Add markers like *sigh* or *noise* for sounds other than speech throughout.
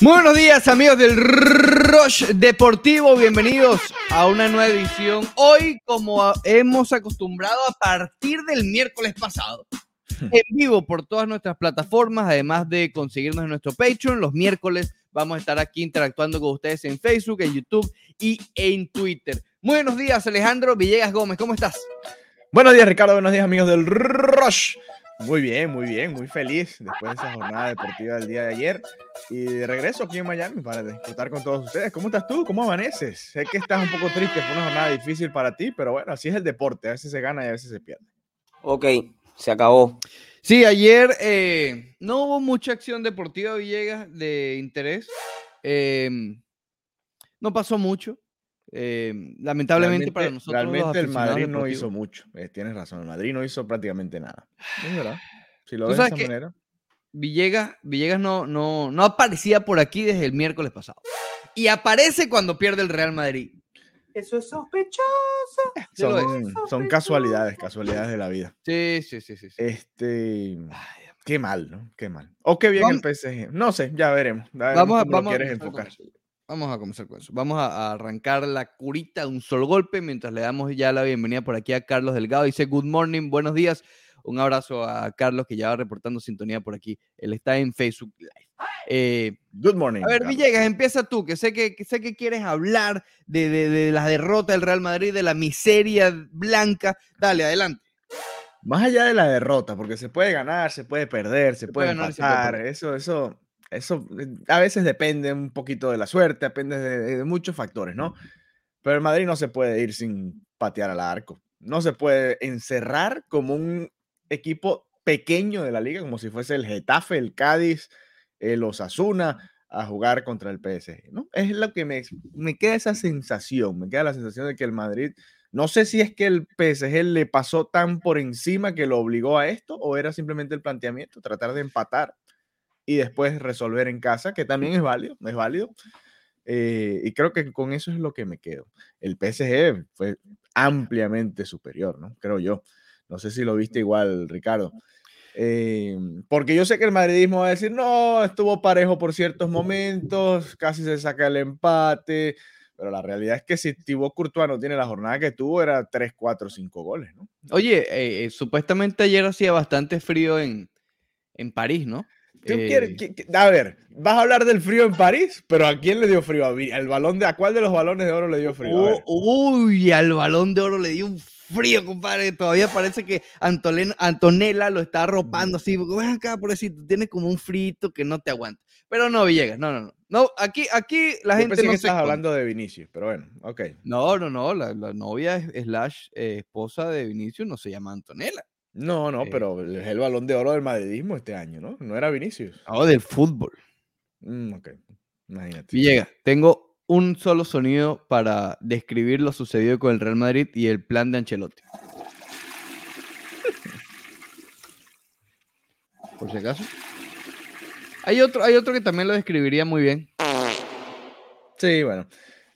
Buenos días amigos del Rush Deportivo, bienvenidos a una nueva edición. Hoy, como hemos acostumbrado a partir del miércoles pasado, *laughs* en vivo por todas nuestras plataformas, además de conseguirnos en nuestro Patreon, los miércoles vamos a estar aquí interactuando con ustedes en Facebook, en YouTube y en Twitter. Buenos días Alejandro Villegas Gómez, ¿cómo estás? Buenos días Ricardo, buenos días amigos del Rush. Muy bien, muy bien, muy feliz después de esa jornada deportiva del día de ayer y de regreso aquí en Miami para disfrutar con todos ustedes. ¿Cómo estás tú? ¿Cómo amaneces? Sé que estás un poco triste, fue una jornada difícil para ti, pero bueno, así es el deporte, a veces se gana y a veces se pierde. Ok, se acabó. Sí, ayer eh, no hubo mucha acción deportiva, Villegas, de interés. Em, no pasó mucho. Em, lamentablemente para nosotros. Realmente el Madrid no hizo mucho. Eh, tienes razón, el Madrid no hizo prácticamente nada. Es verdad. Si lo ves de esa manera. Villegas, Villegas no, no, no aparecía por aquí desde el miércoles pasado. Y aparece cuando pierde el Real Madrid. Eso es sospechoso. Son, casualidades, casualidades de la vida. Sí, sí, sí, sí. Este. qué mal, ¿no? Qué mal. O qué bien el PSG. No sé, ya veremos. vamos, vamos, quieres enfocar. Vamos a comenzar con eso. Vamos a, arrancar la curita de un solo golpe mientras le damos ya la bienvenida por aquí a Carlos Delgado. Dice, good morning, buenos días. Un abrazo a Carlos que ya va reportando sintonía por aquí. Él está en Facebook Live. Eh, good morning. A ver, Villegas, empieza tú, que sé que, sé que quieres hablar de, de, la derrota del Real Madrid, de la miseria blanca. Dale, adelante. Más allá de la derrota, porque se puede ganar, se puede perder, se, puede, empatar, eso, eso, eso eh, a veces depende un poquito de la suerte, depende de, muchos factores, ¿no? Pero el Madrid no se puede ir sin patear al arco. No se puede encerrar como un equipo pequeño de la liga, como si fuese el Getafe, el Cádiz, el Osasuna, a jugar contra el PSG, ¿no? Es lo que me, me queda esa sensación, me queda la sensación de que el Madrid, no sé si es que el PSG le pasó tan por encima que lo obligó a esto o era simplemente el planteamiento, tratar de empatar y después resolver en casa, que también es válido, es válido. Eh, y creo que con eso es lo que me quedo. El PSG fue ampliamente superior, ¿no? Creo yo. No sé si lo viste igual, Ricardo. Eh, porque yo sé que el madridismo va a decir, no, estuvo parejo por ciertos momentos, casi se saca el empate, pero la realidad es que si Thibaut Courtois no tiene la jornada que tuvo, era 3, 4, 5 goles, ¿no? Oye, eh, supuestamente ayer hacía bastante frío en, en París, ¿no? Eh, a ver, vas a hablar del frío en París, pero ¿a quién le dio frío? ¿A, balón de, ¿A cuál de los balones de oro le dio frío? uy, al balón de oro le dio un frío, compadre. Todavía parece que Antonella lo está arropando así. Ven acá, por decir, tiene como un frito que no te aguanta. Pero no, Villegas, no, no, no. No, aquí, aquí la gente no que estás hablando de Vinicius, pero bueno, ok. No, no, no, la, novia slash eh, esposa de Vinicius no se llama Antonella. No, no, eh, pero es el balón de oro del madridismo este año, ¿no? No era Vinicius. Ah, del fútbol. Mm, ok, imagínate. Villegas, tengo un solo sonido para describir lo sucedido con el Real Madrid y el plan de Ancelotti. *laughs* Por si acaso. Hay otro, hay otro que también lo describiría muy bien. Sí, bueno.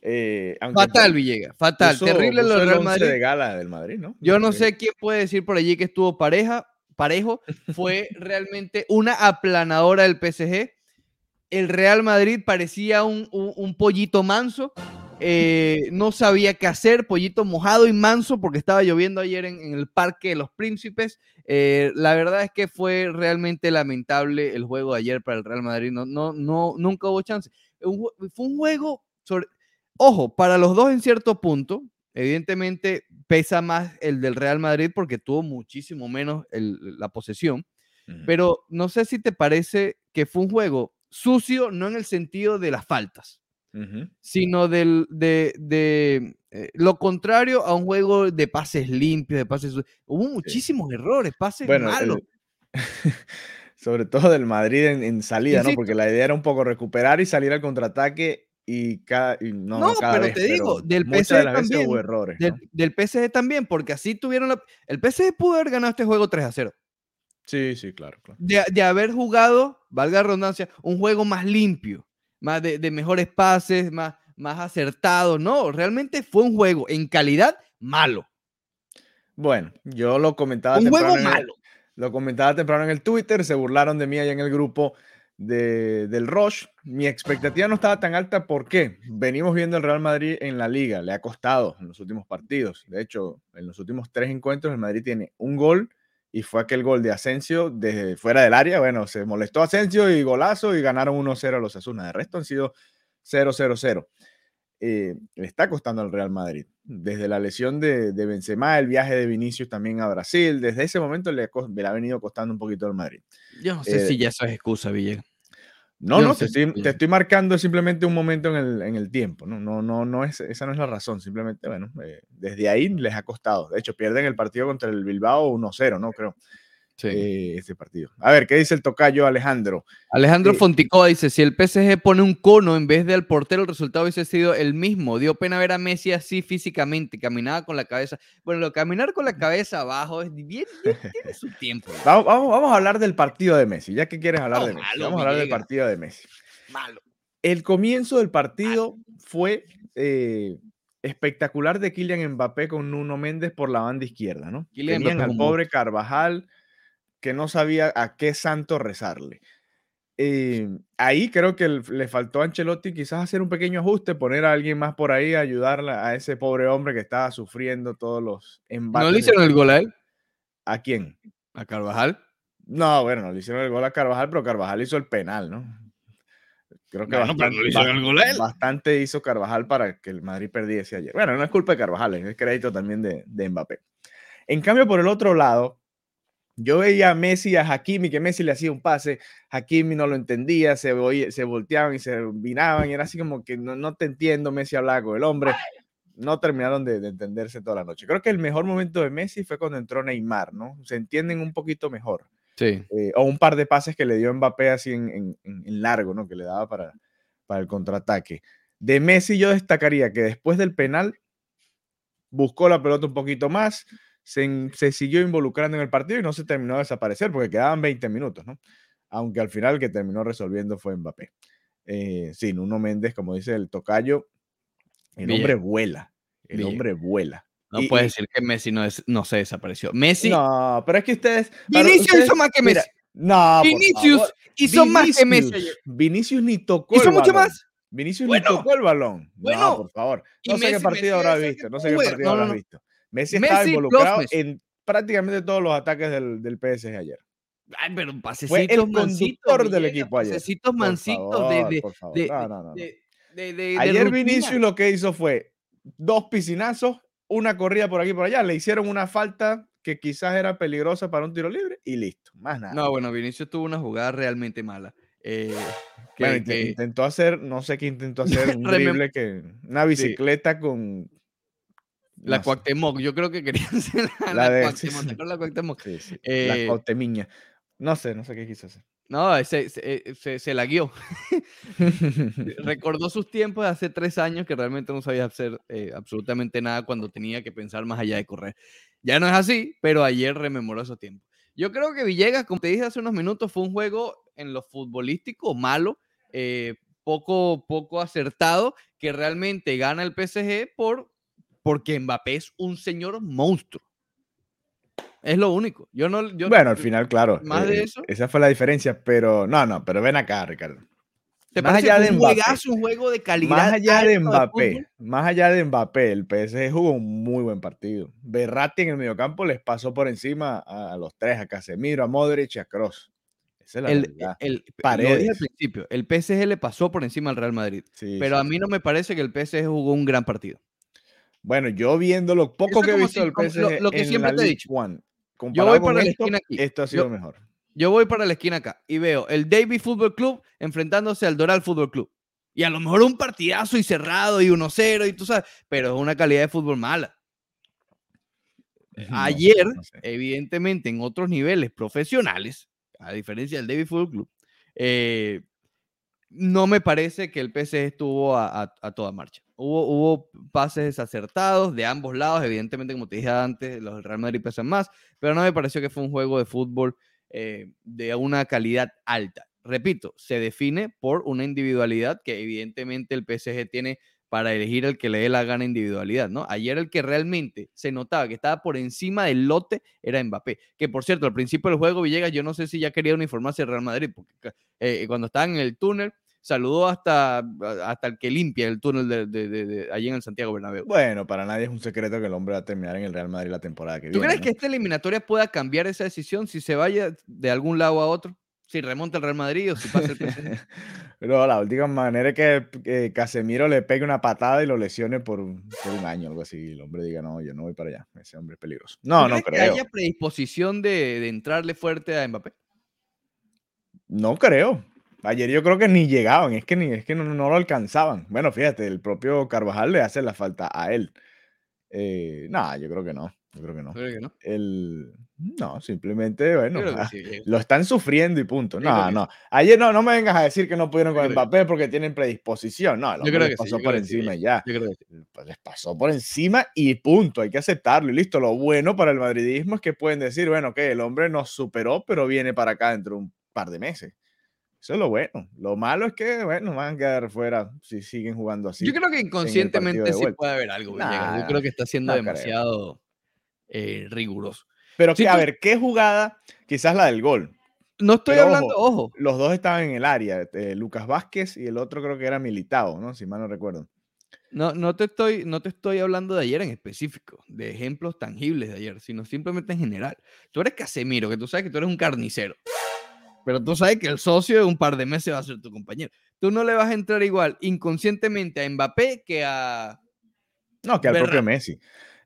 Eh, fatal, Villegas, fatal. Terrible lo Real Madrid. de gala del Madrid, ¿no? Yo no sé quién puede decir por allí que estuvo pareja, parejo. *laughs* Fue realmente una aplanadora del PSG. El Real Madrid parecía un, pollito manso. Eh, no sabía qué hacer, pollito mojado y manso porque estaba lloviendo ayer en, el Parque de los Príncipes. Eh, la verdad es que fue realmente lamentable el juego de ayer para el Real Madrid. No, no, no, nunca hubo chance. fue un juego sobre, Ojo, para los dos en cierto punto, evidentemente pesa más el del Real Madrid porque tuvo muchísimo menos la posesión, pero no sé si te parece que fue un juego sucio, no en el sentido de las faltas, sino del, de, eh, lo contrario a un juego de pases limpios, de pases... Hubo muchísimos errores, pases malos. *laughs* sobre todo del Madrid en, salida, ¿no? Porque la idea era un poco recuperar y salir al contraataque y, cada, no, pero te digo, del PSG también. Hubo errores, del, PSG también, porque así tuvieron la, el PSG pudo haber ganado este juego 3 a 0. Sí, sí, claro. De, haber jugado, valga la redundancia, un juego más limpio, más de, mejores pases, más, más acertado. No, realmente fue un juego en calidad malo. Bueno, yo lo comentaba. Un juego malo. lo comentaba temprano en el Twitter, se burlaron de mí allá en el grupo de, del Roche, mi expectativa no estaba tan alta. ¿Por qué? Venimos viendo el Real Madrid en la liga, le ha costado en los últimos partidos. De hecho, en los últimos tres encuentros, el Madrid tiene un gol y fue aquel gol de Asensio desde fuera del área. Bueno, se molestó Asensio y golazo y ganaron 1-0 a los Asuna. De resto han sido 0-0-0. Eh, le está costando al Real Madrid. Desde la lesión de, de, Benzema, el viaje de Vinicius también a Brasil, desde ese momento le, le ha venido costando un poquito al Madrid. Yo no sé eh, si ya eso es excusa, Villegas. No, no, te, estoy, marcando simplemente un momento en el, en el, tiempo. No, no, no, no es, esa no es la razón. Simplemente, bueno, eh, desde ahí les ha costado. De hecho, pierden el partido contra el Bilbao 1-0, ¿no? Creo sí. Eh, ese partido. A ver, ¿qué dice el tocayo Alejandro? Alejandro eh, dice, si el PSG pone un cono en vez del portero, el resultado hubiese sido el mismo. Dio pena ver a Messi así físicamente, caminaba con la cabeza. Bueno, lo caminar con la cabeza abajo es bien, *laughs* tiene su tiempo. vamos, vamos, vamos, a hablar del partido de Messi, ya que quieres hablar de Messi. vamos a hablar del partido de Messi. Malo. El comienzo del partido fue eh, espectacular de Kylian Mbappé con Nuno Méndez por la banda izquierda, ¿no? Kylian Tenían al pobre Carvajal que no sabía a qué santo rezarle. Eh, ahí creo que le faltó a Ancelotti quizás hacer un pequeño ajuste, poner a alguien más por ahí, ayudarle a ese pobre hombre que estaba sufriendo todos los embates. ¿No le hicieron el gol a él? ¿A quién? ¿A Carvajal? No, bueno, no le hicieron el gol a Carvajal, pero Carvajal hizo el penal, ¿no? Creo que bastante, no bastante, hizo Carvajal para que el Madrid perdiese ayer. Bueno, no es culpa de Carvajal, es crédito también de, de Mbappé. En cambio, por el otro lado, yo veía a Messi a Hakimi, que Messi le hacía un pase, Hakimi no lo entendía, se, se volteaban y se vinaban, y era así como que no, no te entiendo, Messi hablaba con el hombre. No terminaron de, entenderse toda la noche. Creo que el mejor momento de Messi fue cuando entró Neymar, ¿no? Se entienden un poquito mejor. Sí. Eh, o un par de pases que le dio Mbappé así en, en, largo, ¿no? Que le daba para, para el contraataque. De Messi yo destacaría que después del penal buscó la pelota un poquito más, se, siguió involucrando en el partido y no se terminó de desaparecer porque quedaban 20 minutos, ¿no? Aunque al final el que terminó resolviendo fue Mbappé. Eh, sí, Nuno Méndez, como dice el tocayo, el hombre vuela. El hombre vuela. No puede decir que Messi no, no se desapareció. Messi. No, pero es que ustedes. Vinicius hizo más que Messi. no, Vinicius hizo más que Messi. Vinicius ni tocó. Hizo mucho más. Vinicius ni tocó el balón. Bueno, no, por favor. No sé qué partido habrá visto. No sé qué partido habrá visto. Messi, estaba involucrado en prácticamente todos los ataques del, del PSG ayer. Ay, pero pasecitos Fue el conductor del equipo ayer. Pasecitos mancitos de, de, no, no, no, Ayer Vinicius lo que hizo fue dos piscinazos, una corrida por aquí y por allá. Le hicieron una falta que quizás era peligrosa para un tiro libre y listo. Más nada. No, bueno, Vinicius tuvo una jugada realmente mala. Eh, que, intentó hacer, no sé qué intentó *laughs* hacer, un drible que una bicicleta con la no Cuauhtémoc, yo creo que quería hacer *laughs* la, la, de, Cuauhtémoc, *laughs* la Cuauhtémoc. Sí, sí. Eh, la Cuauhtemiña. No sé, no sé qué quiso hacer. No, se, se, eh, se, se la guió. *laughs* Recordó sus tiempos de hace tres años que realmente no sabía hacer eh, absolutamente nada cuando tenía que pensar más allá de correr. Ya no es así, pero ayer rememoró esos tiempos. Yo creo que Villegas, como te dije hace unos minutos, fue un juego en lo futbolístico malo, eh, poco, poco acertado, que realmente gana el PSG por porque Mbappé es un señor monstruo. Es lo único. Yo no, bueno, al final, claro. Más de eh, eso. Esa fue la diferencia, pero no, no, pero ven acá, Ricardo. más allá de Mbappé, un juego de calidad. Más allá de Mbappé, más allá de Mbappé, el PSG jugó un muy buen partido. Berratti en el mediocampo les pasó por encima a, los tres, a Casemiro, a Modric y a Kroos. Esa es la el, el, lo dije al principio, el PSG le pasó por encima al Real Madrid. pero a mí no me parece que el PSG jugó un gran partido. Bueno, yo viendo lo poco que he visto del PSG lo, que siempre te he dicho. yo voy para la esquina aquí. Esto ha sido mejor. Yo voy para la esquina acá y veo el David Football Club enfrentándose al Doral Football Club. Y a lo mejor un partidazo y cerrado y 1-0 y tú sabes, pero es una calidad de fútbol mala. Ayer, evidentemente, en otros niveles profesionales, a diferencia del David Football Club, eh, no me parece que el PSG estuvo a, toda marcha. Hubo, pases desacertados de ambos lados, evidentemente, como te dije antes, los del Real Madrid pesan más, pero no me pareció que fue un juego de fútbol eh, de una calidad alta. Repito, se define por una individualidad que evidentemente el PSG tiene para elegir el que le dé la gana individualidad, ¿no? Ayer el que realmente se notaba que estaba por encima del lote era Mbappé, que por cierto, al principio del juego Villegas, yo no sé si ya quería uniformarse el Real Madrid, porque eh, cuando estaban en el túnel, saludó hasta, hasta el que limpia el túnel de, de, allí en el Santiago Bernabéu. Bueno, para nadie es un secreto que el hombre va a terminar en el Real Madrid la temporada que viene. ¿Tú crees que esta eliminatoria pueda cambiar esa decisión si se vaya de algún lado a otro? Si remonta el Real Madrid o si pasa el Pero *laughs* la última manera es que, Casemiro le pegue una patada y lo lesione por un, por un año, algo así. Y el hombre diga, no, yo no voy para allá. Ese hombre es peligroso. No, no creo. ¿Que haya predisposición de, de entrarle fuerte a Mbappé? No creo. Ayer yo creo que ni llegaban, es que, ni, es que no, lo alcanzaban. Bueno, fíjate, el propio Carvajal le hace la falta a él. Eh, no, yo creo que no. Yo creo que no. que no? El, no, simplemente, bueno, ah, lo están sufriendo y punto. No, no. Ayer no, no me vengas a decir que no pudieron con Mbappé porque tienen predisposición. No, yo creo les pasó por encima y ya. Pues les pasó por encima y punto. Hay que aceptarlo y listo. Lo bueno para el madridismo es que pueden decir, bueno, que el hombre nos superó, pero viene para acá dentro de un par de meses. Eso es lo bueno. Lo malo es que, bueno, van a quedar fuera si siguen jugando así. Yo creo que inconscientemente sí puede haber algo. Yo creo que está siendo demasiado eh, riguroso. Pero que, a ver, ¿qué jugada? Quizás la del gol. No estoy hablando, ojo, Los dos estaban en el área, eh, Lucas Vázquez y el otro creo que era Militao, ¿no? Si mal no recuerdo. No, no, te estoy, no te estoy hablando de ayer en específico, de ejemplos tangibles de ayer, sino simplemente en general. Tú eres Casemiro, que tú sabes que tú eres un carnicero. Pero tú sabes que el socio de un par de meses va a ser tu compañero. Tú no le vas a entrar igual inconscientemente a Mbappé que a. No, que al propio Messi.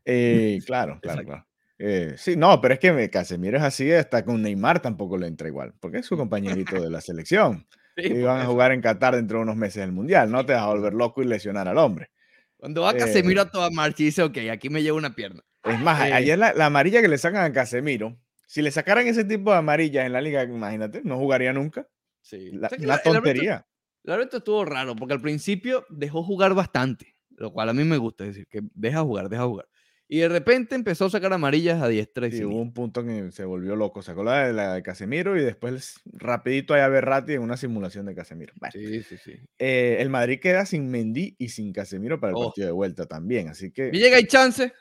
Eh, *laughs* claro, claro, claro. Eh, sí, no, pero es que Casemiro es así, hasta con Neymar tampoco le entra igual, porque es su compañerito de la selección. *laughs* y van a jugar en Qatar dentro de unos meses del Mundial, no te vas a volver loco y lesionar al hombre. Cuando va Casemiro eh, a toda marcha y dice, ok, aquí me llevo una pierna. Es más, ayer la, la, amarilla que le sacan a Casemiro si le sacaran ese tipo de amarillas en la liga, imagínate, no jugaría nunca. Sí. La, tontería. La verdad estuvo raro, porque al principio dejó jugar bastante, lo cual a mí me gusta, decir, que deja jugar, deja jugar. Y de repente empezó a sacar amarillas a diestra y sí, hubo un punto en que se volvió loco. Sacó la de, la de Casemiro y después rapidito a Berratti en una simulación de Casemiro. sí, sí, sí. Eh, el Madrid queda sin Mendy y sin Casemiro para el oh. partido de vuelta también, así que... llega hay chance?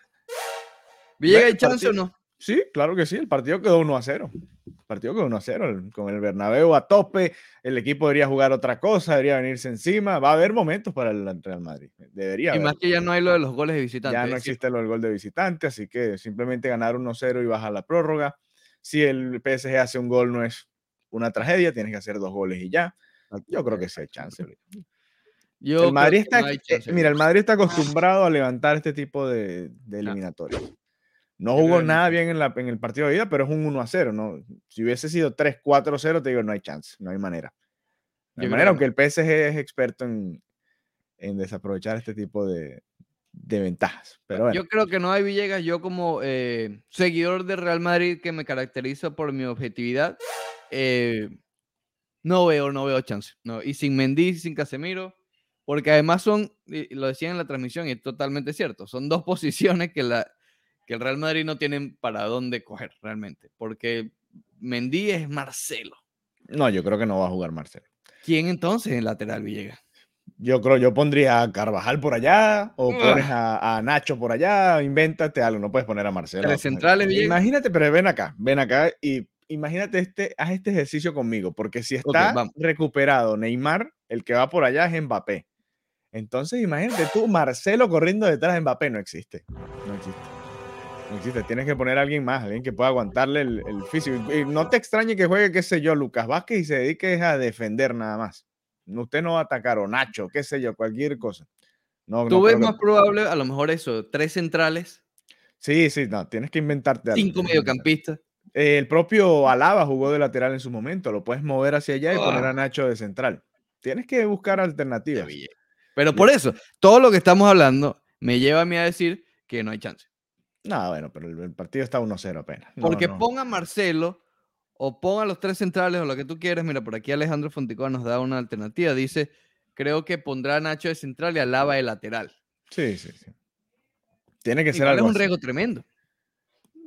¿Villega hay chance o no? Sí, claro que sí. El partido quedó 1 a 0. El partido quedó 1 a 0. Con el Bernabéu a tope. El equipo debería jugar otra cosa, debería venirse encima. Va a haber momentos para el Real Madrid. Debería. Y más que ya no hay lo de los goles de visitante. Ya no existe lo del gol de visitante, así que simplemente ganar 1-0 y bajar la prórroga. Si el PSG hace un gol, no es una tragedia, tienes que hacer dos goles y ya. Yo creo que sí hay chance. el Madrid está, eh, mira, el Madrid está acostumbrado a levantar este tipo de, de eliminatorias. No jugó nada bien en, la, en, el partido de ida, pero es un 1 a 0. ¿no? Si hubiese sido 3, 4 0, te digo, no hay chance, no hay manera. No hay manera, aunque el PSG es experto en, en desaprovechar este tipo de, de ventajas. Pero Yo creo que no hay Villegas. Yo, como eh, seguidor de Real Madrid, que me caracteriza por mi objetividad, eh, no veo, no veo chance. No. Y sin Mendy, sin Casemiro, porque además son, lo decían en la transmisión y es totalmente cierto, son dos *laughs* posiciones que la que el Real Madrid no tienen para dónde coger realmente, porque Mendy es Marcelo. No, yo creo que no va a jugar Marcelo. ¿Quién entonces en lateral Villegas? Yo creo, yo pondría a Carvajal por allá, o pones a, Nacho por allá, invéntate algo, no puedes poner a Marcelo. Tres centrales, Villegas. Imagínate, pero ven acá, ven acá y imagínate este, haz este ejercicio conmigo, porque si está recuperado Neymar, el que va por allá es Mbappé. Entonces, imagínate tú, Marcelo corriendo detrás de Mbappé, no existe. No existe. No existe, tienes que poner a alguien más, alguien que pueda aguantarle el, físico. Y no te extrañe que juegue, qué sé yo, Lucas Vázquez y se dedique a defender nada más. Usted no va a atacar, o Nacho, qué sé yo, cualquier cosa. No, ¿Tú ves más probable, a lo mejor eso, tres centrales? Sí, sí, no, tienes que inventarte algo. Cinco mediocampistas. el propio Alaba jugó de lateral en su momento, lo puedes mover hacia allá y poner a ah. Nacho de central. Tienes que buscar alternativas. Pero por eso, todo lo que estamos hablando me lleva a mí a decir que no hay chance. No, bueno, pero el, partido está 1-0 apenas. Porque ponga Marcelo o ponga los tres centrales o lo que tú quieras. Mira, por aquí Alejandro Fonticón nos da una alternativa. Dice, creo que pondrá a Nacho de central y a Lava de lateral. Sí, sí, sí. Tiene que ser algo. Es un riesgo tremendo.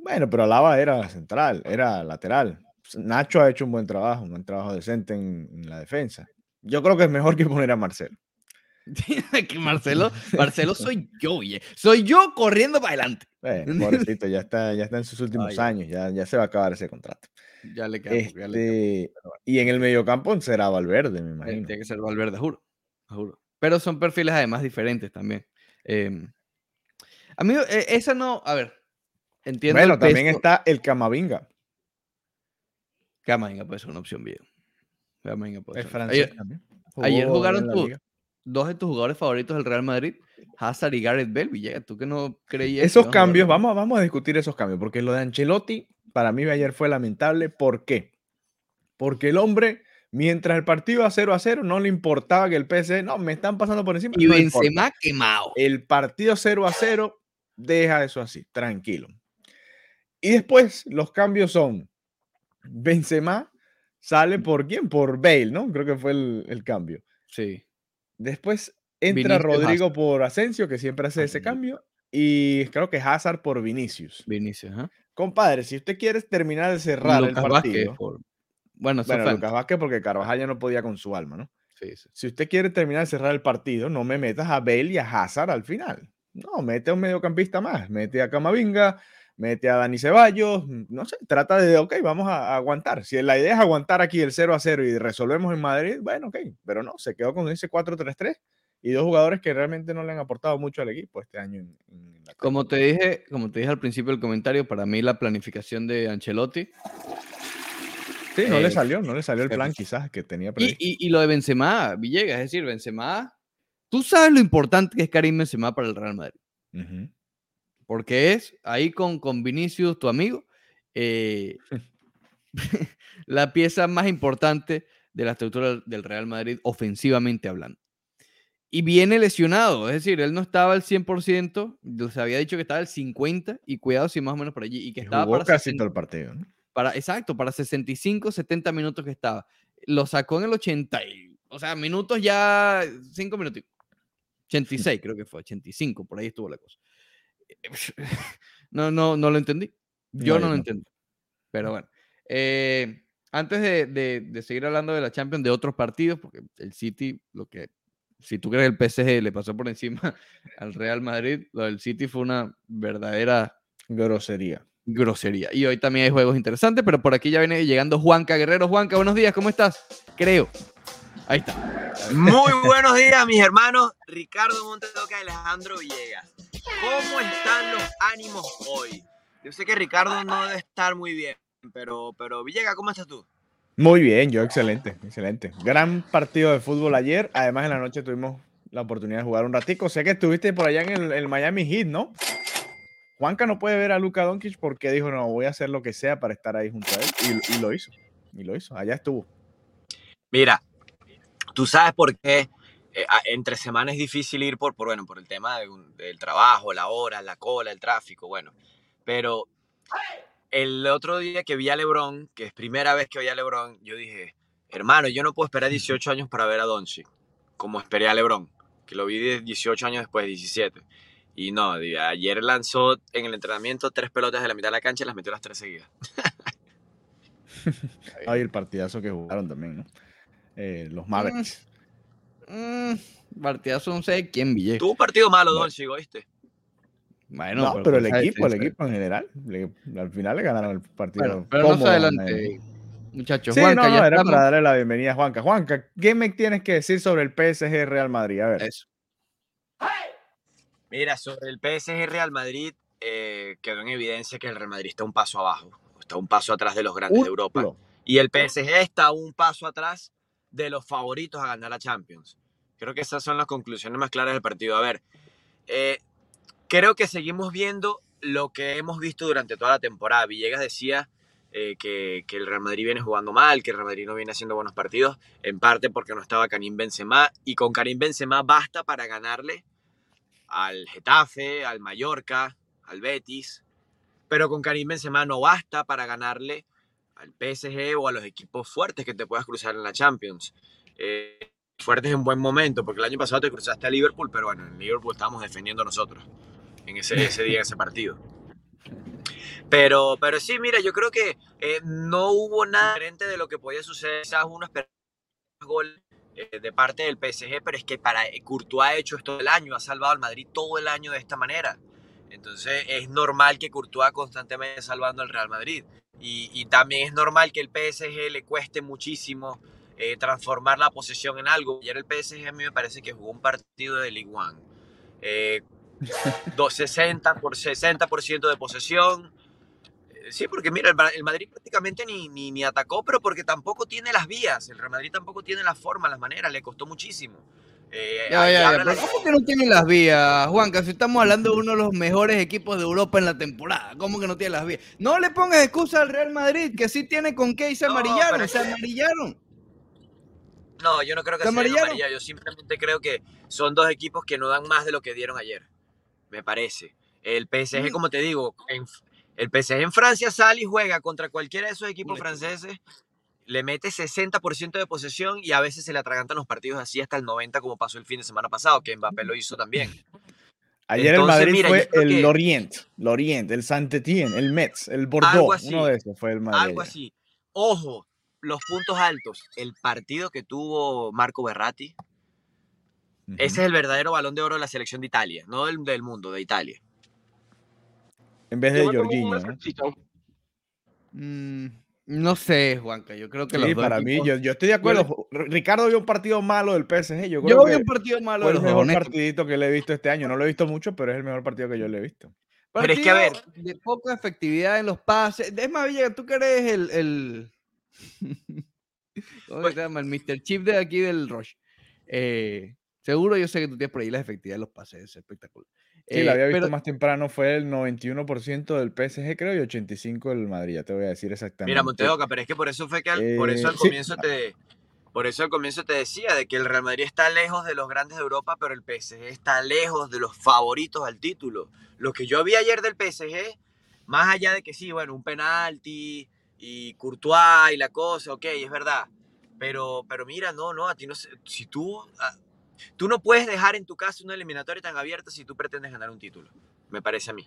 Bueno, pero Lava era central, era lateral. Nacho ha hecho un buen trabajo, un buen trabajo decente en, la defensa. Yo creo que es mejor que poner a Marcelo. *laughs* que Marcelo, *laughs* Marcelo soy yo, oye. Soy yo corriendo para adelante. *laughs* pobrecito, ya está, ya está en sus últimos años, ya, ya se va a acabar ese contrato. Ya le queda. Este, y en el mediocampo será Valverde, me imagino. Tiene que ser Valverde, juro, juro. Pero son perfiles además diferentes también. Eh, amigo, e, esa no, a ver, entiendo. Bueno, también está el Camavinga. Camavinga puede ser una opción bien. Camavinga puede ser. ayer, ayer jugaron dos de tus jugadores favoritos del Real Madrid, Hazard y Gareth Bale. Villegas, tú que no creías. Esos cambios, vamos, vamos a discutir esos cambios, porque lo de Ancelotti para mí ayer fue lamentable. ¿Por qué? Porque el hombre, mientras el partido a 0 a 0, no le importaba que el PSG, no, me están pasando por encima. Y Benzema quemado. El partido 0 a 0, deja eso así, tranquilo. Y después los cambios son Benzema sale por quién? Por Bale, ¿no? Creo que fue el, cambio. Sí. Después entra Rodrigo por Asensio, que siempre hace ese cambio. Y creo que Hazard por Vinicius. Vinicius, ¿eh? Compadre, si usted quiere terminar de cerrar el partido. Bueno, bueno Lucas Vázquez porque Carvajal ya no podía con su alma, ¿no? Sí, Si usted quiere terminar de cerrar el partido, no me metas a Bale y a Hazard al final. No, mete a un mediocampista más. Mete a Camavinga, mete a Dani Ceballos. No sé, trata de, ok, vamos a, aguantar. Si la idea es aguantar aquí el 0 a 0 y resolvemos en Madrid, bueno, ok. Pero no, se quedó con ese 4-3-3 y dos jugadores que realmente no le han aportado mucho al equipo este año. como te dije, como te dije al principio del comentario, para mí la planificación de Ancelotti. Sí, no le eh, salió, no le salió el plan quizás que tenía previsto. Y, lo de Benzema, Villegas, es decir, Benzema, tú sabes lo importante que es Karim Benzema para el Real Madrid. Porque es ahí con, con Vinicius, tu amigo, eh, *laughs* la pieza más importante de la estructura del Real Madrid ofensivamente hablando y viene lesionado, es decir, él no estaba al 100%, se había dicho que estaba al 50% y cuidado si más o menos por allí y que estaba para casi todo el partido, Para exacto, para 65, 70 minutos que estaba. Lo sacó en el 80, o sea, minutos ya 5 minutos. 86 creo que fue, 85, por ahí estuvo la cosa. *laughs* No, no, no lo entendí. Yo no, lo entendí. Pero bueno, eh, antes de, de, de seguir hablando de la Champions, de otros partidos, porque el City, lo que si tú crees que el PSG le pasó por encima *laughs* al Real Madrid, lo del City fue una verdadera grosería. Grosería. Y hoy también hay juegos interesantes, pero por aquí ya viene llegando Juanca Guerrero. Juanca, buenos días, ¿cómo estás? Creo. Ahí está. Muy buenos días, mis hermanos. Ricardo Montedoca y Alejandro Villegas. ¿Cómo están los ánimos hoy? Yo sé que Ricardo no debe estar muy bien, pero, pero Villegas, ¿cómo estás tú? Muy bien, yo excelente, excelente. Gran partido de fútbol ayer. Además, en la noche tuvimos la oportunidad de jugar un ratico. Sé que estuviste por allá en el, Miami Heat, ¿no? Juanca no puede ver a Luka Doncic porque dijo, no, voy a hacer lo que sea para estar ahí junto a él. Y, lo hizo. Y lo hizo. Allá estuvo. Mira, tú sabes por qué eh, entre semanas es difícil ir por, bueno, por el tema del trabajo, la hora, la cola, el tráfico, bueno. Pero el otro día que vi a LeBron, que es primera vez que vi a LeBron, yo dije, hermano, yo no puedo esperar 18 años para ver a Doncic, como esperé a LeBron, que lo vi 18 años después, 17. Y no, ayer lanzó en el entrenamiento tres pelotas de la mitad de la cancha y las metió las tres seguidas. *laughs* Ay, el partidazo que jugaron también, ¿no? Eh, los Mavericks. Mm, mm, partidazo, no sé quién, Ville. Tuvo un partido malo, Doncic, ¿oíste? Bueno, pero, el equipo, el equipo en general, al final le ganaron el partido. pero no adelante, muchachos. Sí, Juanca, no, ya era para darle la bienvenida a Juanca. Juanca, ¿qué me tienes que decir sobre el PSG Real Madrid? A ver. Eso. Mira, sobre el PSG Real Madrid, eh, quedó en evidencia que el Real Madrid está un paso abajo, está un paso atrás de los grandes de Europa. Y el PSG está un paso atrás de los favoritos a ganar la Champions. Creo que esas son las conclusiones más claras del partido. A ver, eh, creo que seguimos viendo lo que hemos visto durante toda la temporada. Villegas decía eh, que, el Real Madrid viene jugando mal, que el Real Madrid no viene haciendo buenos partidos, en parte porque no estaba Karim Benzema, y con Karim Benzema basta para ganarle al Getafe, al Mallorca, al Betis, pero con Karim Benzema no basta para ganarle al PSG o a los equipos fuertes que te puedas cruzar en la Champions. Eh, fuertes en buen momento, porque el año pasado te cruzaste a Liverpool, pero bueno, en Liverpool estábamos defendiendo nosotros en ese, ese día, en ese partido. Pero, pero sí, mira, yo creo que eh, no hubo nada diferente de lo que podía suceder. Quizás uno esperaba gol eh, de parte del PSG, pero es que para Courtois ha hecho esto el año, ha salvado al Madrid todo el año de esta manera. Entonces es normal que Courtois constantemente salvando al Real Madrid. Y, también es normal que el PSG le cueste muchísimo eh, transformar la posesión en algo. Ayer el PSG a mí me parece que jugó un partido de Ligue 1. Eh, *laughs* 60 por 60% de posesión. Eh, sí, porque mira, el Madrid prácticamente ni, ni, ni, atacó, pero porque tampoco tiene las vías. El Real Madrid tampoco tiene la forma, las maneras, le costó muchísimo. Eh, ya, ya, ya. ¿Cómo que no tiene las vías, Juan? si estamos hablando de uno de los mejores equipos de Europa en la temporada. ¿Cómo que no tiene las vías? No le pongas excusa al Real Madrid, que sí tiene con qué y se amarillaron, se amarillaron. No, yo no creo que se amarillar. Yo simplemente creo que son dos equipos que no dan más de lo que dieron ayer. Me parece. El PSG, mm. como te digo, el PSG en Francia sale y juega contra cualquiera de esos equipos franceses le mete 60% de posesión y a veces se le atragantan los partidos así hasta el 90%, como pasó el fin de semana pasado, que Mbappé lo hizo también. Ayer el Madrid fue el Lorient, Lorient, el Saint-Étienne, el Metz, el Bordeaux, uno de esos fue el Madrid. Algo así. Ojo, los puntos altos. El partido que tuvo Marco Berratti, ese es el verdadero balón de oro de la selección de Italia, no del, del mundo, de Italia. En vez de Jorginho. No sé, Juanca, yo creo que sí, para mí, yo, yo, estoy de acuerdo. Ricardo vio un partido malo del PSG. Yo, creo yo vi un partido malo fue el mejor partidito que le he visto este año. No lo he visto mucho, pero es el mejor partido que yo le he visto. pero es que a ver. De poca efectividad en los pases. Es más, Villa, tú que eres el. el... *laughs* ¿Cómo pues se llama? El Mr. Chip de aquí del Rush. Eh, seguro yo sé que tú tienes por ahí la efectividad de los pases. Es espectacular. Sí, la había eh, visto más temprano, fue el 91% del PSG, creo, y 85% del Madrid, ya te voy a decir exactamente. Mira, Montedoca, pero es que por eso fue que al, por eso al *laughs* eh, comienzo te por eso al comienzo te decía de que el Real Madrid está lejos de los grandes de Europa, pero el PSG está lejos de los favoritos al título. Lo que yo vi ayer del PSG, más allá de que sí, bueno, un penalti y Courtois y la cosa, ok, es verdad. Pero, pero mira, no, no, a ti no sé, si tú, Tú no puedes dejar en tu casa una eliminatoria tan abierta si tú pretendes ganar un título, me parece a mí.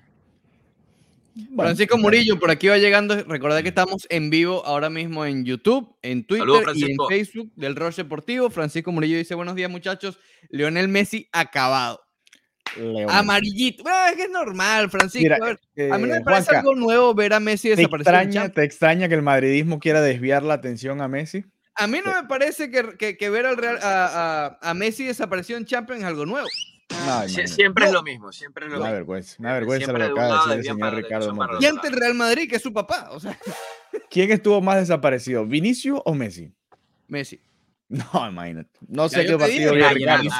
Francisco Murillo, por aquí va llegando. Recordad que estamos en vivo ahora mismo en YouTube, en Twitter y en Facebook del Roche Deportivo. Francisco Murillo dice: Buenos días, muchachos. Lionel Messi acabado. Amarillito. Ah, es que es normal, Francisco. a, mí me eh, parece algo nuevo ver a Messi desaparecer. ¿te extraña, ¿Te extraña que el madridismo quiera desviar la atención a Messi? A mí no me parece que, que, ver al Real, a, a, Messi desapareció en Champions es algo nuevo. siempre es lo mismo, siempre es lo una Vergüenza, una vergüenza lo que acaba de decir el señor Ricardo Y ante el Real Madrid, que es su papá. O sea. ¿Quién estuvo más desaparecido, Vinicio o Messi? Messi. No, imagínate. No sé qué partido vio Ricardo.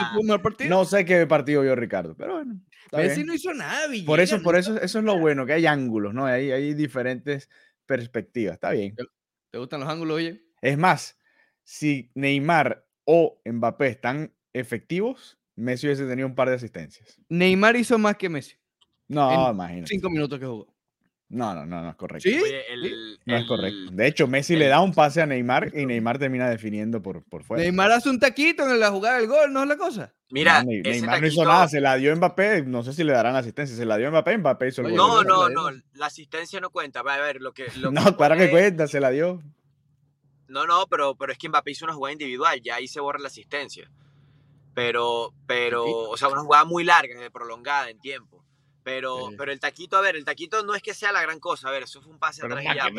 No sé qué partido vio Ricardo, pero bueno. Messi no hizo nada, Por eso, por eso, eso es lo bueno, que hay ángulos, ¿no? Hay, hay diferentes perspectivas. Está bien. ¿Te gustan los ángulos, oye? Es más, si Neymar o Mbappé están efectivos, Messi hubiese tenido un par de asistencias. Neymar hizo más que Messi. No, imagínate. Cinco minutos que jugó. No, no, no, no es correcto. ¿Sí? no es correcto. De hecho, Messi le da un pase a Neymar y Neymar termina definiendo por, por fuera. Neymar hace un taquito en la jugada del gol, ¿no es la cosa? Mira, Neymar no hizo nada, se la dio Mbappé, no sé si le darán asistencia, se la dio Mbappé, Mbappé hizo el gol. No, no, no, la asistencia no cuenta, va a ver lo que... *laughs* no, para que cuenta, se la dio. No, no, pero, pero es que Mbappé hizo una jugada individual, ya ahí se borra la asistencia. Pero, pero, o sea, una jugada muy larga, prolongada en tiempo. Pero, pero el taquito, a ver, el taquito no es que sea la gran cosa, a ver, eso fue un pase atrás y ya.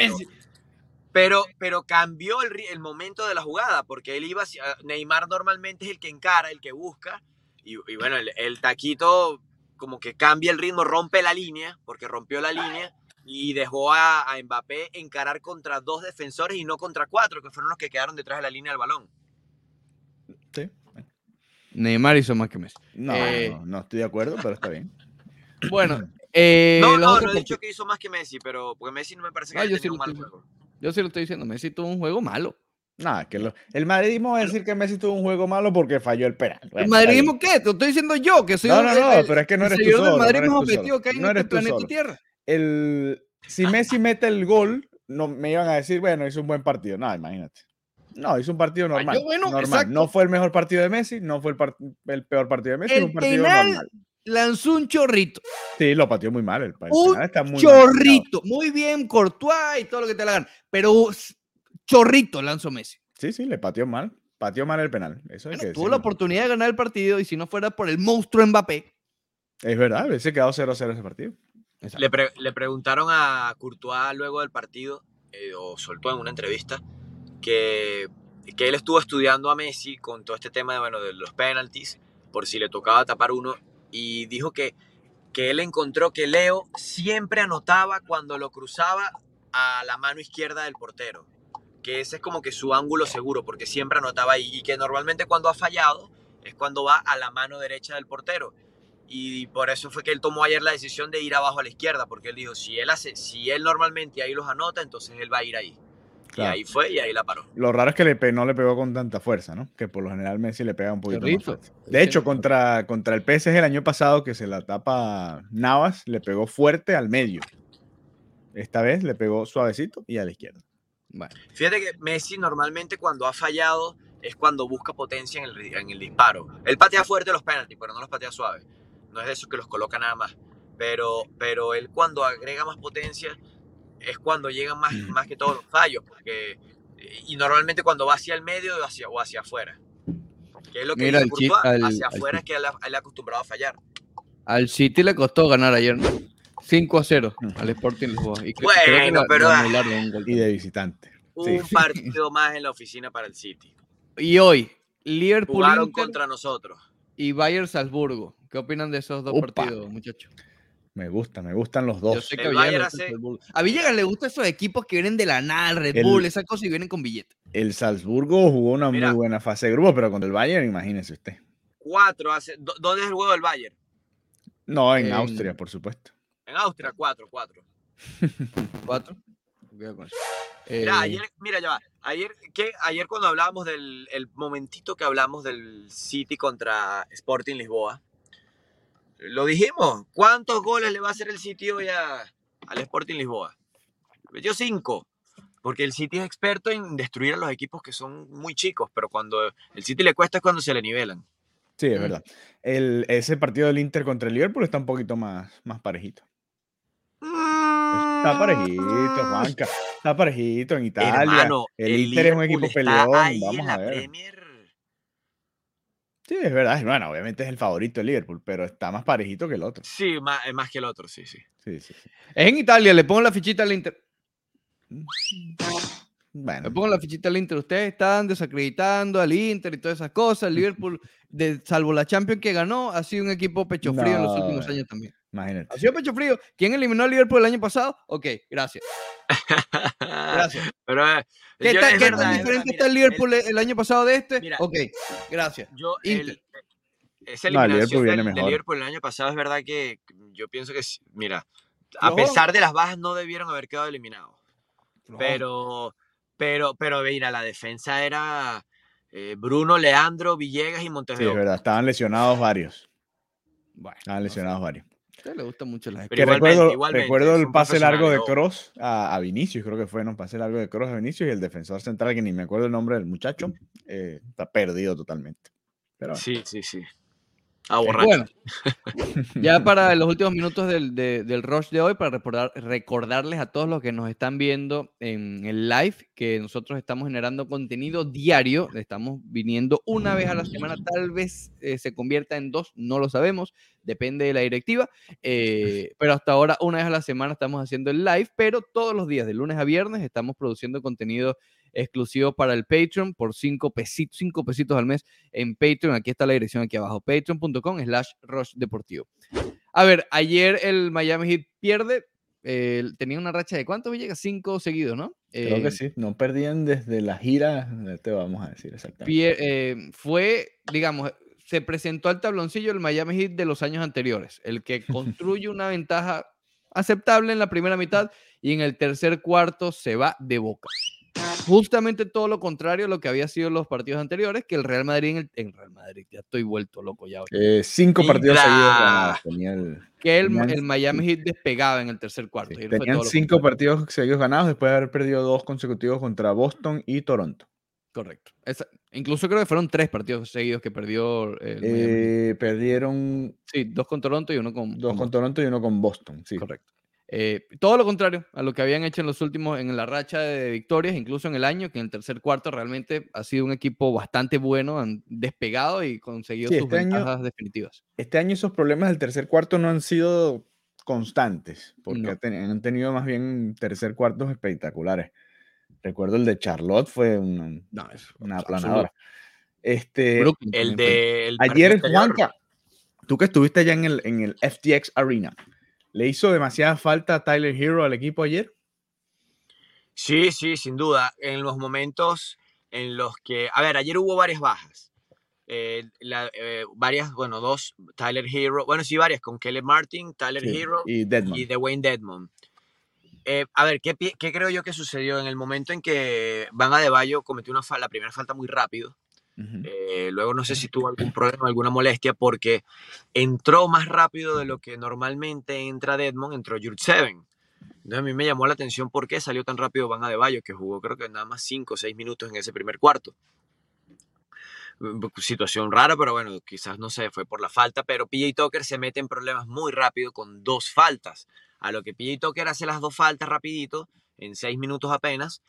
Pero, pero, cambió el, el, momento de la jugada, porque él iba, Neymar normalmente es el que encara, el que busca, y, bueno, el, el, taquito como que cambia el ritmo, rompe la línea, porque rompió la línea, y dejó a, Mbappé encarar contra dos defensores y no contra cuatro, que fueron los que quedaron detrás de la línea del balón. Sí. Neymar hizo más que Messi. No, eh, no, estoy de acuerdo, pero está bien. *laughs* Bueno, *laughs* eh, no, no, no he dicho que hizo más que Messi, pero porque Messi no me parece que ah, haya tenido un mal juego. Yo sí lo estoy diciendo, Messi tuvo un juego malo. Nada, que el madridismo va a decir que Messi tuvo un juego malo porque falló el penal. ¿El madridismo qué? Te estoy diciendo yo, que soy No, no, no, pero es que no eres tú solo. El madridismo objetivo que hay en este planeta Tierra el, si Messi mete el gol, no, me iban a decir, bueno, hizo un buen partido. No, imagínate. No, hizo un partido normal. normal. No fue el mejor partido de Messi, no fue el, el peor partido de Messi, el un partido normal. Lanzó un chorrito. Sí, lo pateó muy mal. El, un está muy chorrito. Muy bien, Courtois y todo lo que te la hagan. Pero chorrito lanzó Messi. Sí, sí, le pateó mal. pateó mal el penal. Eso bueno, tuvo la oportunidad de ganar el partido y si no fuera por el monstruo Mbappé. Es verdad, hubiese quedado 0-0 ese partido. Le, le, preguntaron a Courtois luego del partido, eh, o soltó en una entrevista, que, que él estuvo estudiando a Messi con todo este tema de, bueno, de los penalties, por si le tocaba tapar uno, y dijo que, que él encontró que Leo siempre anotaba cuando lo cruzaba a la mano izquierda del portero, que ese es como que su ángulo seguro, porque siempre anotaba ahí, y que normalmente cuando ha fallado es cuando va a la mano derecha del portero. Y por eso fue que él tomó ayer la decisión de ir abajo a la izquierda, porque él dijo, si él, hace, si él normalmente ahí los anota, entonces él va a ir ahí. Y ahí fue y ahí la paró. Lo raro es que le, no le pegó con tanta fuerza, ¿no? Que por lo general Messi le pega un poquito más fuerte. De hecho, contra, contra el PSG el año pasado, que se la tapa Navas, le pegó fuerte al medio. Esta vez le pegó suavecito y a la izquierda. Fíjate que Messi normalmente cuando ha fallado es cuando busca potencia en el, en el disparo. Él patea fuerte los penaltis, pero no los patea suaves. No es de eso que los coloca nada más. Pero, pero él cuando agrega más potencia es cuando llegan más, mm. más que todos los fallos. Porque, y normalmente cuando va hacia el medio o hacia, o hacia afuera. Que es lo que Mira, dice hacia afuera es que él, ha acostumbrado a fallar. Al City le costó ganar ayer. 5 a 0 al Sporting Lisboa. Y bueno, pero. y de visitante. Un partido más en la oficina para el City. Y hoy, Liverpool. Jugaron contra nosotros. Y Bayern Salzburgo. ¿Qué opinan de esos dos partidos, muchachos? Me gusta, me gustan los dos. Yo sé que a Villegas le gustan esos equipos que vienen de la nada, Red Bull, esa cosa y vienen con billete. El Salzburgo jugó una muy buena fase de grupo, pero con el Bayern, imagínese usted. Cuatro hace. ¿Dónde es el juego del Bayern? No, en, Austria, por supuesto. En Austria, cuatro, cuatro. *laughs* ¿Cuatro? mira, eh, ayer, mira, ya va. Ayer, ¿qué? ayer cuando hablábamos del el momentito que hablamos del City contra Sporting Lisboa, lo dijimos. ¿Cuántos goles le va a hacer el City hoy al Sporting Lisboa? Metió cinco. Porque el City es experto en destruir a los equipos que son muy chicos, pero cuando el City le cuesta es cuando se le nivelan. Sí, es verdad. El, ese partido del Inter contra el Liverpool está un poquito más, más parejito. Está parejito, Juanca. Está parejito en Italia. el, Inter es un equipo peleón. Vamos a ver. Sí, es verdad. Bueno, obviamente es el favorito el Liverpool, pero está más parejito que el otro. Sí, más, más que el otro, sí, sí. sí, sí, Es en Italia, le pongo la fichita al Inter. Bueno. Le pongo la fichita al Inter. Ustedes están desacreditando al Inter y todas esas cosas. El *laughs* Liverpool, de, salvo la Champions que ganó, ha sido un equipo pecho frío en los últimos años también. Imagínate. Ha sido pecho frío. ¿Quién eliminó al Liverpool el año pasado? Ok, gracias. *laughs* Gracias. Pero, eh, ¿Qué, tan diferente está el Liverpool el, año pasado de este? ok, gracias. Yo, el, esa eliminación del, Liverpool el año pasado es verdad que yo pienso que, mira, a pesar de las bajas no debieron haber quedado eliminados. Pero, pero, pero, mira, la defensa era eh, Bruno, Leandro, Villegas y Montes Sí, es verdad, estaban lesionados varios. Bueno, estaban lesionados varios le gusta mucho la que recuerdo, recuerdo el pase largo de Cross a, Vinicius, creo que fue, ¿no? Pase largo de Cross a Vinicius y el defensor central, que ni me acuerdo el nombre del muchacho, eh, está perdido totalmente. Pero, sí, sí, sí. Ah, bueno, *laughs* ya para los últimos minutos del, del, rush de hoy, para recordar, recordarles a todos los que nos están viendo en el live que nosotros estamos generando contenido diario, estamos viniendo una vez a la semana, tal vez eh, se convierta en dos, no lo sabemos, depende de la directiva, eh, pero hasta ahora una vez a la semana estamos haciendo el live, pero todos los días, de lunes a viernes, estamos produciendo contenido exclusivo para el Patreon por 5 pesitos, cinco pesitos al mes en Patreon. Aquí está la dirección aquí abajo, patreon.com slash rush deportivo. A ver, ayer el Miami Heat pierde. tenía una racha de cuántos llega cinco seguidos, ¿no? Creo que eh, sí, no perdían desde la gira, te vamos a decir exactamente. Eh, fue, digamos, se presentó al tabloncillo el Miami Heat de los años anteriores, el que *laughs* construye una ventaja aceptable en la primera mitad y en el tercer cuarto se va de boca justamente todo lo contrario a lo que había sido los partidos anteriores, que el Real Madrid en, el, en Real Madrid, ya estoy vuelto loco ya. Eh, cinco partidos seguidos que el, el, Miami Heat despegaba en el tercer cuarto. tenían cinco partidos seguidos ganados después de haber perdido dos consecutivos contra Boston y Toronto. Correcto. incluso creo que fueron tres partidos seguidos que perdió. Eh, perdieron. Sí, dos con Toronto y uno con. Dos con, Toronto y uno con Boston, sí. Correcto. Eh, todo lo contrario a lo que habían hecho en los últimos, en la racha de victorias, incluso en el año, que en el tercer cuarto realmente ha sido un equipo bastante bueno, han despegado y conseguido sus este ventajas definitivas. Este año esos problemas del tercer cuarto no han sido constantes, porque han tenido más bien tercer cuartos espectaculares. Recuerdo el de Charlotte, fue una, una aplanadora. Este, el de ayer, Juanca, tú que estuviste allá en el, en el FTX Arena, ¿Le hizo demasiada falta a Tyler Hero al equipo ayer? Sí, sí, sin duda. En los momentos en los que, a ver, ayer hubo varias bajas. Eh, eh, varias, bueno, dos, Tyler Hero, bueno, sí, varias, con Kelly Martin, Tyler Hero y, y Wayne Deadmond. Eh, a ver, ¿qué, ¿qué, creo yo que sucedió en el momento en que Van Adebayo cometió una la primera falta muy rápido? Eh, luego no sé si tuvo algún problema, alguna molestia, porque entró más rápido de lo que normalmente entra Deadmond, entró Seven Entonces a mí me llamó la atención por qué salió tan rápido Van Adebayo, que jugó creo que nada más 5 o 6 minutos en ese primer cuarto. Mm, situación rara, pero bueno, quizás no sé, fue por la falta, pero PJ Tucker se mete en problemas muy rápido con dos faltas. A lo que PJ Tucker hace las dos faltas rapidito, en 6 minutos apenas,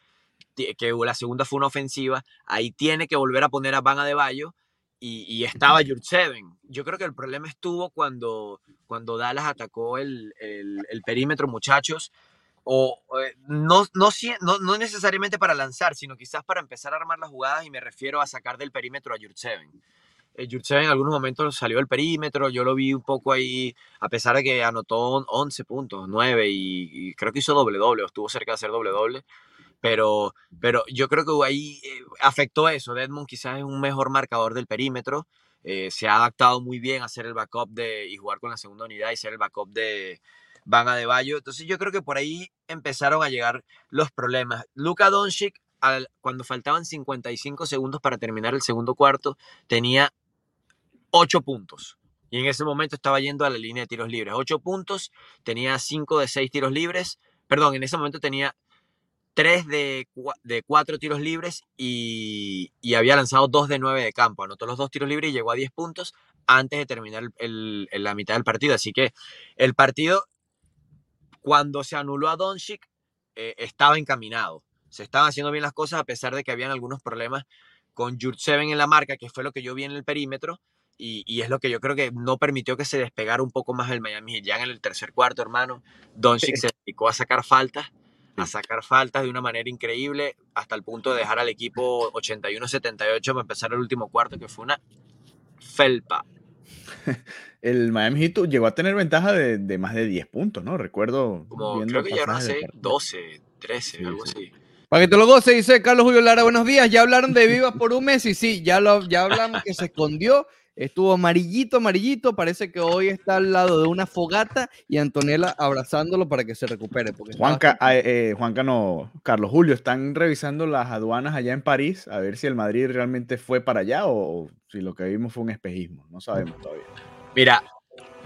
que la segunda fue una ofensiva, ahí tiene que volver a poner a Van Adebayo y, y estaba Seven. Yo creo que el problema estuvo cuando, cuando Dallas atacó el, el, perímetro, muchachos, o eh, no, no, no, necesariamente para lanzar, sino quizás para empezar a armar las jugadas y me refiero a sacar del perímetro a Jurtseven. Eh, en algunos momentos salió del perímetro, yo lo vi un poco ahí, a pesar de que anotó 11 puntos, 9 y, y creo que hizo doble doble, o estuvo cerca de hacer doble doble pero, pero yo creo que ahí eh, afectó eso. Edmund quizás es un mejor marcador del perímetro. Eh, se ha adaptado muy bien a ser el backup de, y jugar con la segunda unidad y ser el backup de Van Bayo. Entonces yo creo que por ahí empezaron a llegar los problemas. Luka Doncic, cuando faltaban 55 segundos para terminar el segundo cuarto, tenía 8 puntos. Y en ese momento estaba yendo a la línea de tiros libres. 8 puntos, tenía 5 de 6 tiros libres. Perdón, en ese momento tenía 3 de, de 4 tiros libres y, había lanzado 2 de 9 de campo. Anotó los dos tiros libres y llegó a 10 puntos antes de terminar el, la mitad del partido. Así que el partido, cuando se anuló a Doncic, eh, estaba encaminado. Se estaban haciendo bien las cosas a pesar de que habían algunos problemas con Seven en la marca, que fue lo que yo vi en el perímetro. Y, es lo que yo creo que no permitió que se despegara un poco más el Miami Ya en el tercer cuarto, hermano, Doncic se dedicó a sacar faltas a sacar faltas de una manera increíble hasta el punto de dejar al equipo 81-78 para empezar el último cuarto, que fue una felpa. *laughs* El Miami Heat llegó a tener ventaja de, más de 10 puntos, ¿no? Recuerdo. Como creo que ya no sé, 12, 13, algo así. Para que te lo goce, dice Carlos Julio Lara, buenos días. Ya hablaron de Vivas por un mes y sí, ya, lo, ya hablamos que se escondió Estuvo amarillito, amarillito. Parece que hoy está al lado de una fogata y Antonella abrazándolo para que se recupere. Juanca, eh, Juanca no, Carlos Julio, están revisando las aduanas allá en París a ver si el Madrid realmente fue para allá o, si lo que vimos fue un espejismo. No sabemos todavía. Mira,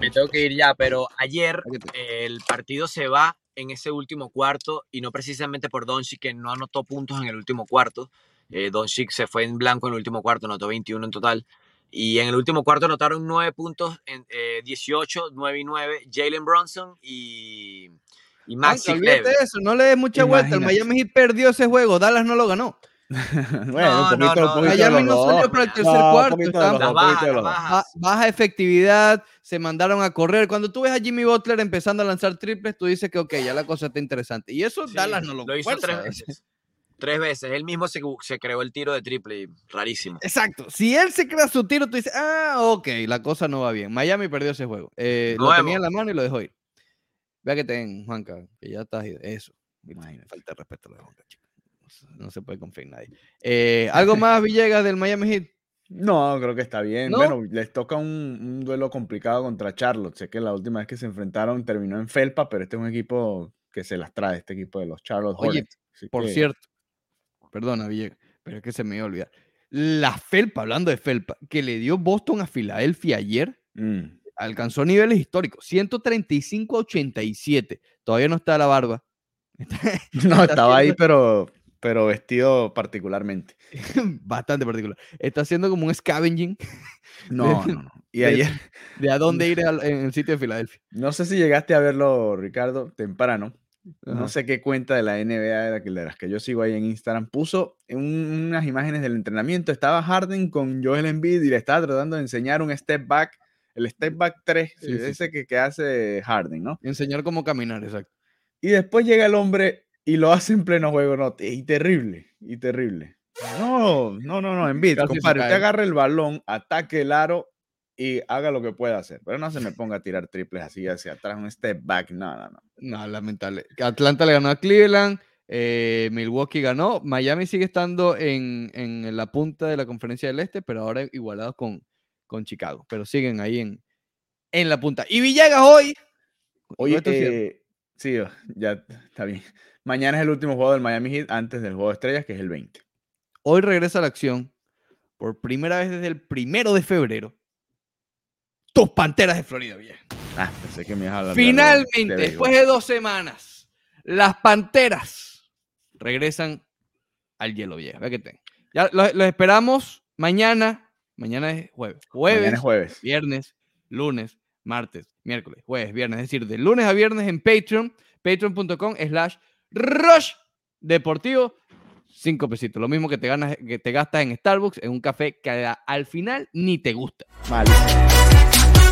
me tengo que ir ya, pero ayer el partido se va en ese último cuarto y no precisamente por Doncic que no anotó puntos en el último cuarto. Eh, Doncic se fue en blanco en el último cuarto, anotó 21 en total. Y en el último cuarto anotaron 9 puntos, en, 18, 9 y 9, Jalen Bronson y, y Maxi eso, no le des mucha vuelta. El Miami Heat perdió ese juego, Dallas no lo ganó. *laughs* bueno, no, un poquito, Miami no salió para el tercer cuarto. baja, baja, efectividad, se mandaron a correr. Cuando tú ves a Jimmy Butler empezando a lanzar triples, tú dices que ok, ya la cosa está interesante. Y eso Dallas no lo, lo hizo tres *laughs* veces. Tres veces. Él mismo se, se, creó el tiro de triple. Rarísimo. Exacto. Si él se crea su tiro, tú dices, ah, ok, la cosa no va bien. Miami perdió ese juego. Eh, lo tenía en la mano y lo dejó ir. Vea que ten, Juanca, que ya estás. Eso. Imagínate, falta de respeto a de Juanca, chico. No se puede confiar en nadie. Eh, ¿Algo *laughs* más, Villegas, del Miami Heat? No, creo que está bien. Bueno, les toca un, un, duelo complicado contra Charlotte. Sé que la última vez que se enfrentaron terminó en Felpa, pero este es un equipo que se las trae, este equipo de los Charlotte Hornets. Oye, por cierto, perdona, Villegas, pero es que se me iba a olvidar. La Felpa, hablando de Felpa, que le dio Boston a Filadelfia ayer, mm. alcanzó niveles históricos, 135 87. Todavía no está la barba. *laughs* *laughs* no, estaba ahí, pero pero vestido particularmente. *laughs* Bastante particular. Está haciendo como un scavenging. No, no, no. Y ayer. De a dónde ir en el sitio de Filadelfia. No sé si llegaste a verlo, Ricardo, temprano. No sé qué cuenta de la NBA de las que yo sigo ahí en Instagram. Puso unas imágenes del entrenamiento. Estaba Harden con Joel Embiid y le estaba tratando de enseñar un step back, el step back 3, ese Que, que hace Harden, ¿no? Enseñar cómo caminar, exacto. Y después llega el hombre y lo hace en pleno juego, ¿no? Y terrible, y terrible. No, no, no, no, Embiid, compadre, usted agarre el balón, ataque el aro y haga lo que pueda hacer. Pero no se me ponga a tirar triples así hacia atrás, un step back, no, no, no. No, lamentable. Atlanta le ganó a Cleveland, eh, Milwaukee ganó, Miami sigue estando en, en, la punta de la conferencia del Este, pero ahora igualados con, con Chicago, pero siguen ahí en, en la punta. Y Villegas hoy... Oye, eh, sí, ya está bien. Mañana es el último juego del Miami Heat antes del juego de estrellas, que es el 20. Hoy regresa a la acción por primera vez desde el primero de febrero. Tus panteras de Florida, vieja. Ah, pensé que me ibas a hablar Finalmente, después de dos semanas, las panteras regresan al hielo, vieja. Ve que tengo. Ya los esperamos mañana. Mañana es jueves. Jueves, mañana es jueves. Viernes, lunes, martes, miércoles, jueves, viernes. Es decir, de lunes a viernes en Patreon, patreon.com slash rush deportivo. Cinco pesitos. Lo mismo que te, ganas, que te gastas en Starbucks en un café que al final ni te gusta. Vale.